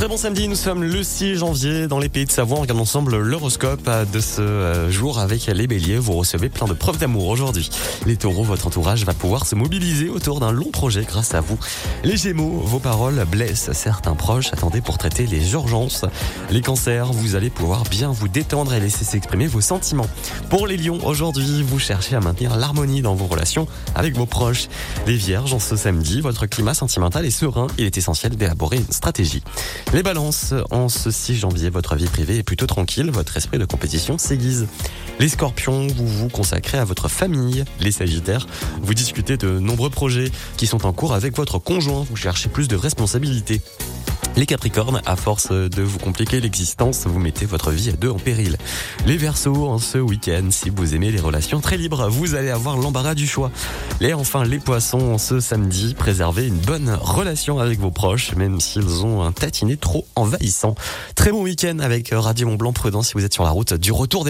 Très bon samedi, nous sommes le 6 janvier dans les pays de Savoie. On regarde ensemble l'horoscope de ce euh, jour avec les béliers. Vous recevez plein de preuves d'amour aujourd'hui. Les taureaux, votre entourage va pouvoir se mobiliser autour d'un long projet grâce à vous. Les gémeaux, vos paroles blessent certains proches. Attendez pour traiter les urgences. Les cancers, vous allez pouvoir bien vous détendre et laisser s'exprimer vos sentiments. Pour les lions, aujourd'hui, vous cherchez à maintenir l'harmonie dans vos relations avec vos proches. Les vierges, en ce samedi, votre climat sentimental est serein. Il est essentiel d'élaborer une stratégie. Les balances, en ce 6 janvier, votre vie privée est plutôt tranquille, votre esprit de compétition s'aiguise. Les scorpions, vous vous consacrez à votre famille. Les sagittaires, vous discutez de nombreux projets qui sont en cours avec votre conjoint, vous cherchez plus de responsabilités. Les Capricornes, à force de vous compliquer l'existence, vous mettez votre vie à deux en péril. Les Verseaux, en ce week-end, si vous aimez les relations très libres, vous allez avoir l'embarras du choix. Et enfin, les Poissons, en ce samedi, préservez une bonne relation avec vos proches, même s'ils ont un tatiné trop envahissant. Très bon week-end avec Radio Mont Blanc Prudent si vous êtes sur la route du retour des